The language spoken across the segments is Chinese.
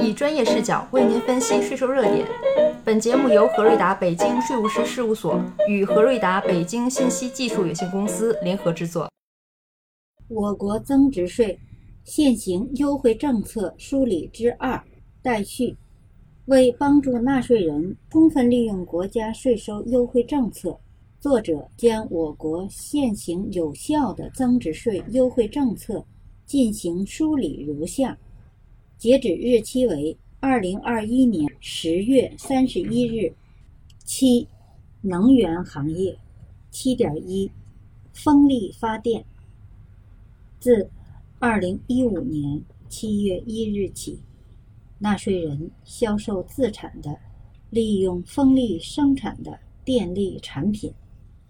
以专业视角为您分析税收热点。本节目由何瑞达北京税务师事务所与何瑞达北京信息技术有限公司联合制作。我国增值税现行优惠政策梳理之二待续。为帮助纳税人充分利用国家税收优惠政策，作者将我国现行有效的增值税优惠政策进行梳理如下。截止日期为二零二一年十月三十一日。七、能源行业。七点一、风力发电。自二零一五年七月一日起，纳税人销售自产的、利用风力生产的电力产品，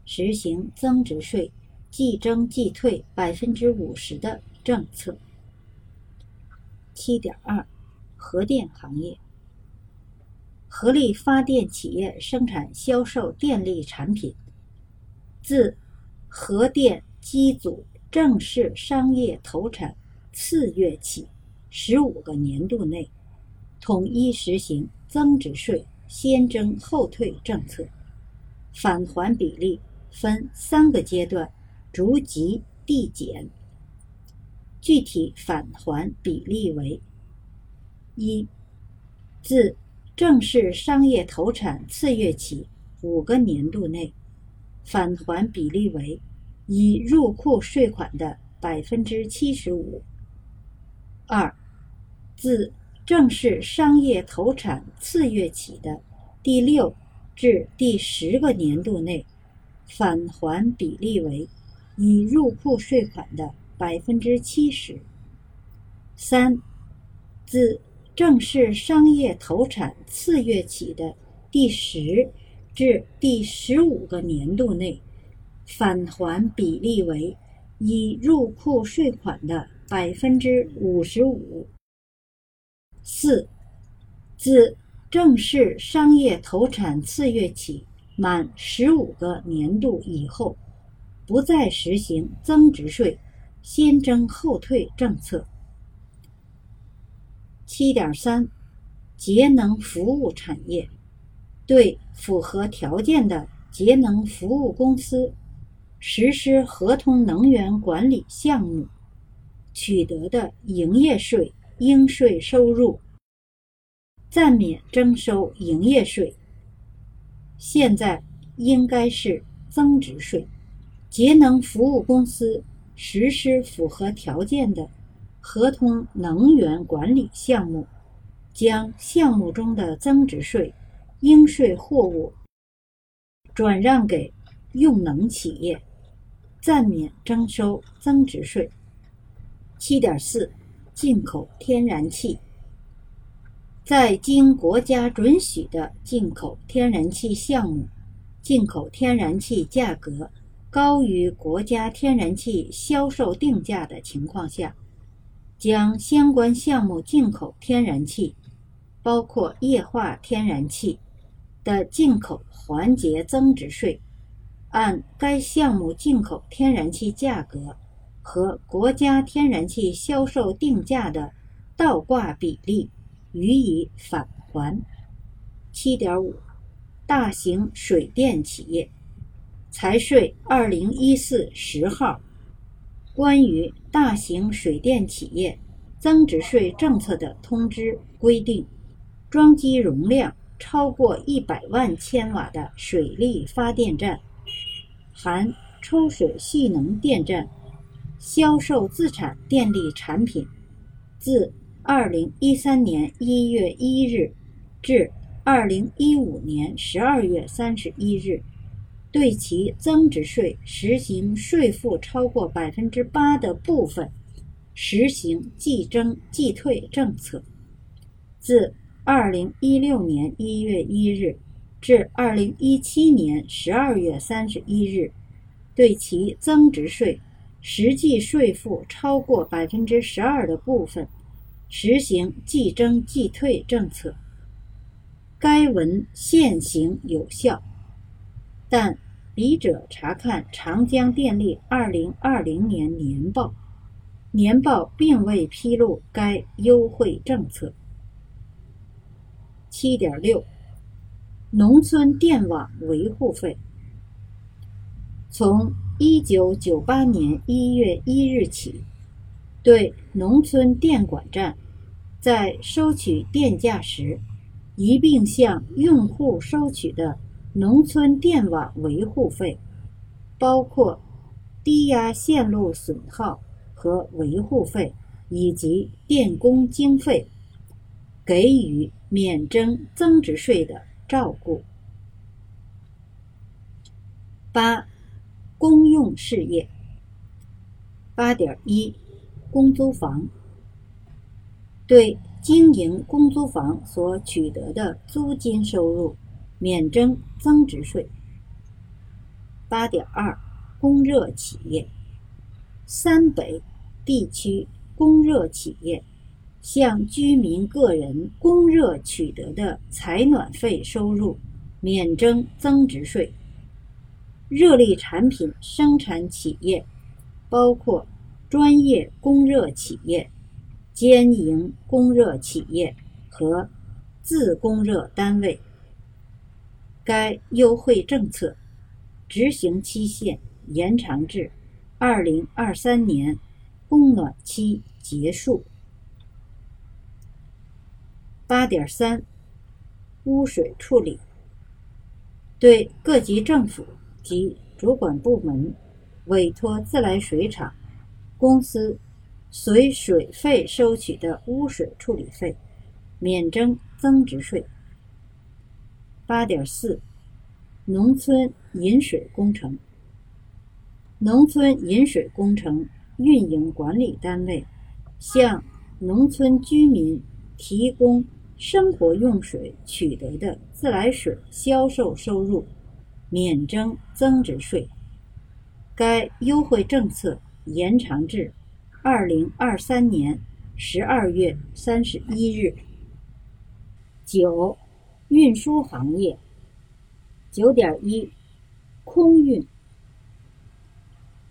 实行增值税即征即退百分之五十的政策。七点二，核电行业。核力发电企业生产销售电力产品，自核电机组正式商业投产次月起十五个年度内，统一实行增值税先征后退政策，返还比例分三个阶段逐级递减。具体返还比例为：一，自正式商业投产次月起五个年度内，返还比例为已入库税款的百分之七十五；二，自正式商业投产次月起的第六至第十个年度内，返还比例为已入库税款的。百分之七十三，自正式商业投产次月起的第十至第十五个年度内，返还比例为已入库税款的百分之五十五。四，自正式商业投产次月起满十五个年度以后，不再实行增值税。先征后退政策。七点三，节能服务产业对符合条件的节能服务公司实施合同能源管理项目取得的营业税应税收入，暂免征收营业税。现在应该是增值税。节能服务公司。实施符合条件的合同能源管理项目，将项目中的增值税应税货物转让给用能企业，暂免征收增值税。七点四，进口天然气，在经国家准许的进口天然气项目，进口天然气价格。高于国家天然气销售定价的情况下，将相关项目进口天然气，包括液化天然气的进口环节增值税，按该项目进口天然气价格和国家天然气销售定价的倒挂比例予以返还。七点五，大型水电企业。财税二零一四十号关于大型水电企业增值税政策的通知规定，装机容量超过一百万千瓦的水力发电站（含抽水蓄能电站）销售自产电力产品，自二零一三年一月一日至二零一五年十二月三十一日。对其增值税实行税负超过百分之八的部分，实行即征即退政策。自二零一六年一月一日至二零一七年十二月三十一日，对其增值税实际税负超过百分之十二的部分，实行即征即退政策。该文现行有效。但笔者查看长江电力二零二零年年报，年报并未披露该优惠政策。七点六，农村电网维护费。从一九九八年一月一日起，对农村电管站在收取电价时，一并向用户收取的农村电网维护费，包括低压线路损耗和维护费以及电工经费，给予免征增值税的照顾。八。公用事业，八点一，公租房对经营公租房所取得的租金收入免征增值税。八点二，供热企业，三北地区供热企业向居民个人供热取得的采暖费收入免征增值税。热力产品生产企业包括专业供热企业、兼营供热企业和自供热单位。该优惠政策执行期限延长至二零二三年供暖期结束。八点三，污水处理对各级政府。及主管部门委托自来水厂公司随水费收取的污水处理费，免征增值税。八点四，农村饮水工程。农村饮水工程运营管理单位向农村居民提供生活用水取得的自来水销售收入。免征增值税。该优惠政策延长至二零二三年十二月三十一日。九、运输行业。九点一，空运。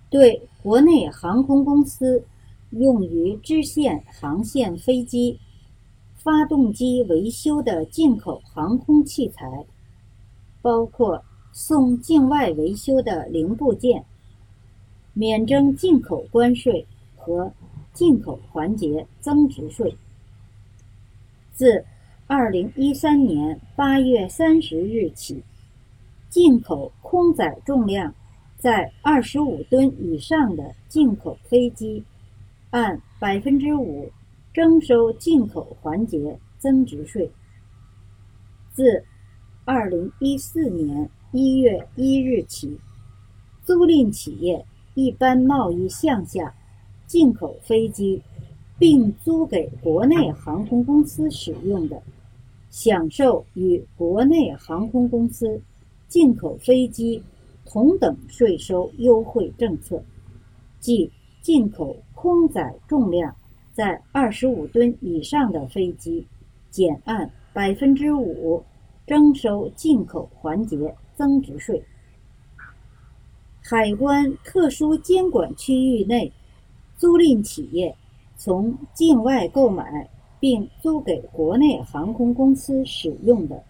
对国内航空公司用于支线航线飞机发动机维修的进口航空器材，包括。送境外维修的零部件，免征进口关税和进口环节增值税。自二零一三年八月三十日起，进口空载重量在二十五吨以上的进口飞机，按百分之五征收进口环节增值税。自二零一四年。一月一日起，租赁企业一般贸易项下进口飞机，并租给国内航空公司使用的，享受与国内航空公司进口飞机同等税收优惠政策，即进口空载重量在二十五吨以上的飞机，减按百分之五征收进口环节。增值税。海关特殊监管区域内，租赁企业从境外购买并租给国内航空公司使用的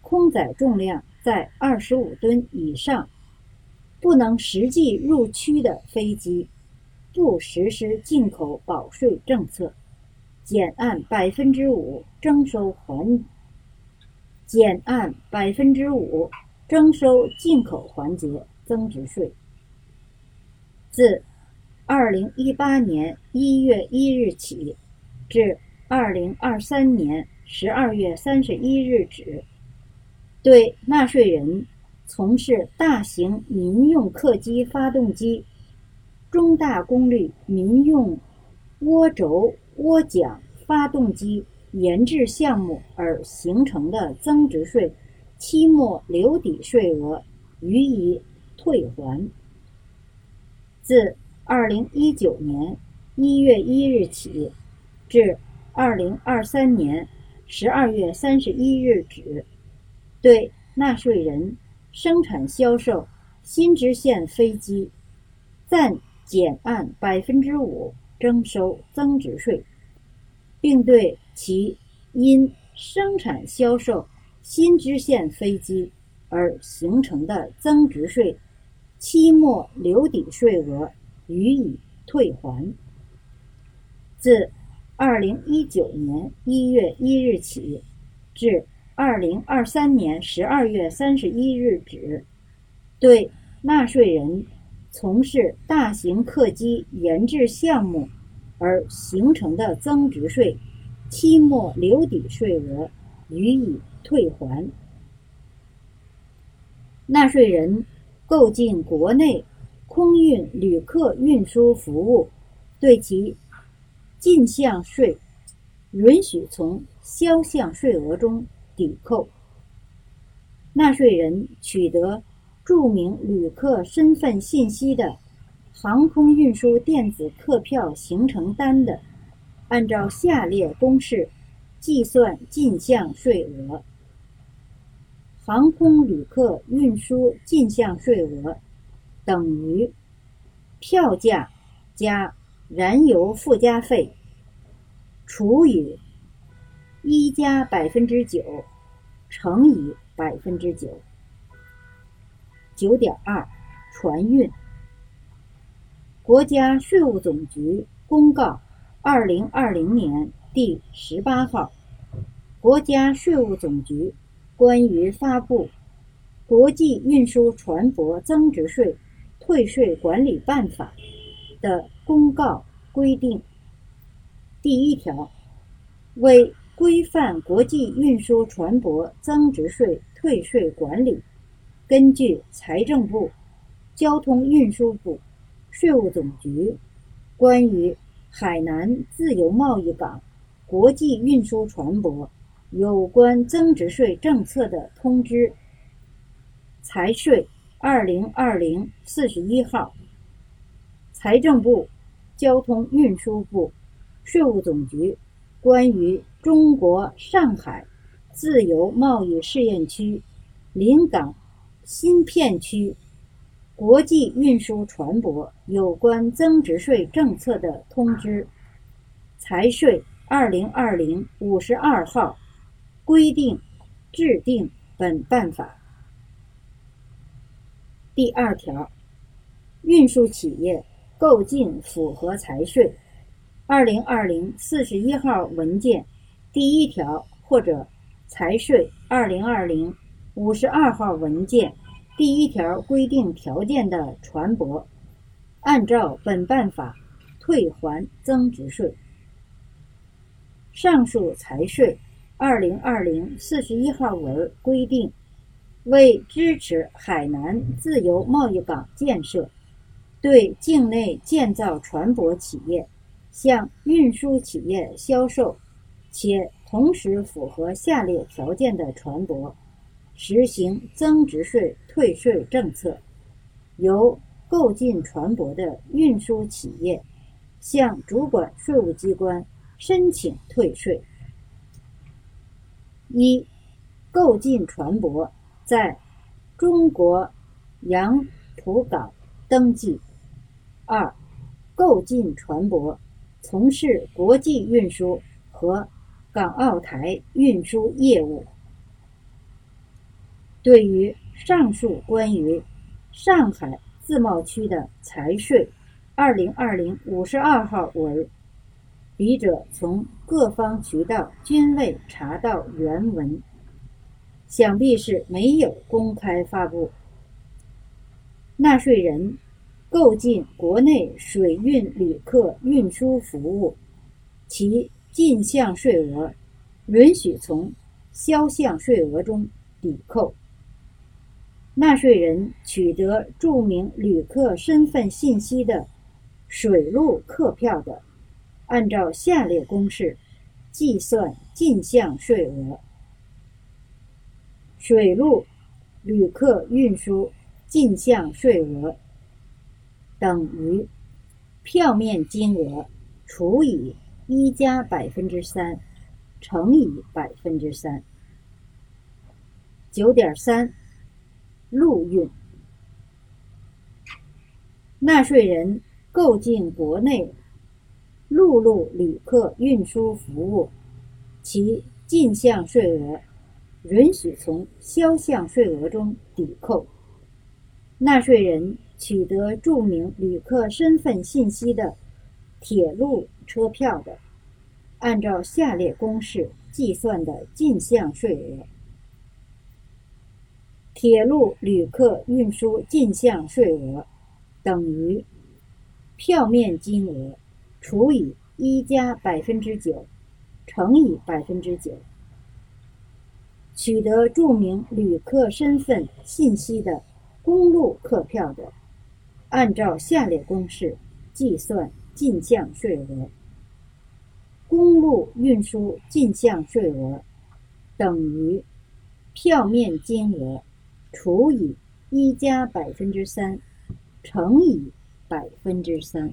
空载重量在二十五吨以上、不能实际入区的飞机，不实施进口保税政策，减按百分之五征收环，减按百分之五。征收进口环节增值税。自二零一八年一月一日起至二零二三年十二月三十一日止，对纳税人从事大型民用客机发动机、中大功率民用涡轴涡桨发动机研制项目而形成的增值税。期末留抵税额予以退还。自二零一九年一月一日起至二零二三年十二月三十一日止，对纳税人生产销售新支线飞机，暂减按百分之五征收增值税，并对其因生产销售新支线飞机而形成的增值税期末留抵税额予以退还。自二零一九年一月一日起至二零二三年十二月三十一日止，对纳税人从事大型客机研制项目而形成的增值税期末留抵税额予以退还。纳税人购进国内空运旅客运输服务，对其进项税允许从销项税额中抵扣。纳税人取得注明旅客身份信息的航空运输电子客票行程单的，按照下列公式计算进项税额：航空旅客运输进项税额等于票价加。燃油附加费除以一加百分之九乘以百分之九，九点二船运。国家税务总局公告二零二零年第十八号《国家税务总局关于发布国际运输船舶增值税退税管理办法》的。公告规定，第一条，为规范国际运输船舶增值税退税管理，根据财政部、交通运输部、税务总局关于海南自由贸易港国际运输船舶有关增值税政策的通知（财税二零二零四十一号），财政部。交通运输部、税务总局关于中国上海自由贸易试验区临港新片区国际运输船舶有关增值税政策的通知（财税二零二零五十二号）规定制定本办法。第二条，运输企业。购进符合财税二零二零四十一号文件第一条或者财税二零二零五十二号文件第一条规定条件的船舶，按照本办法退还增值税。上述财税二零二零四十一号文规定，为支持海南自由贸易港建设。对境内建造船舶企业向运输企业销售，且同时符合下列条件的船舶，实行增值税退税政策，由购进船舶的运输企业向主管税务机关申请退税：一、购进船舶在中国洋浦港登记。二、购进船舶从事国际运输和港澳台运输业务。对于上述关于上海自贸区的财税二零二零五十二号文，笔者从各方渠道均未查到原文，想必是没有公开发布。纳税人。购进国内水运旅客运输服务，其进项税额允许从销项税额中抵扣。纳税人取得注明旅客身份信息的水路客票的，按照下列公式计算进项税额：水路旅客运输进项税额。等于票面金额除以一加百分之三乘以百分之三。九点三，陆运，纳税人购进国内陆路旅客运输服务，其进项税额允许从销项税额中抵扣。纳税人取得注明旅客身份信息的铁路车票的，按照下列公式计算的进项税额：铁路旅客运输进项税额等于票面金额除以一加百分之九。乘以百分之九，取得注明旅客身份信息的公路客票的，按照下列公式计算进项税额：公路运输进项税额等于票面金额除以一加百分之三乘以百分之三。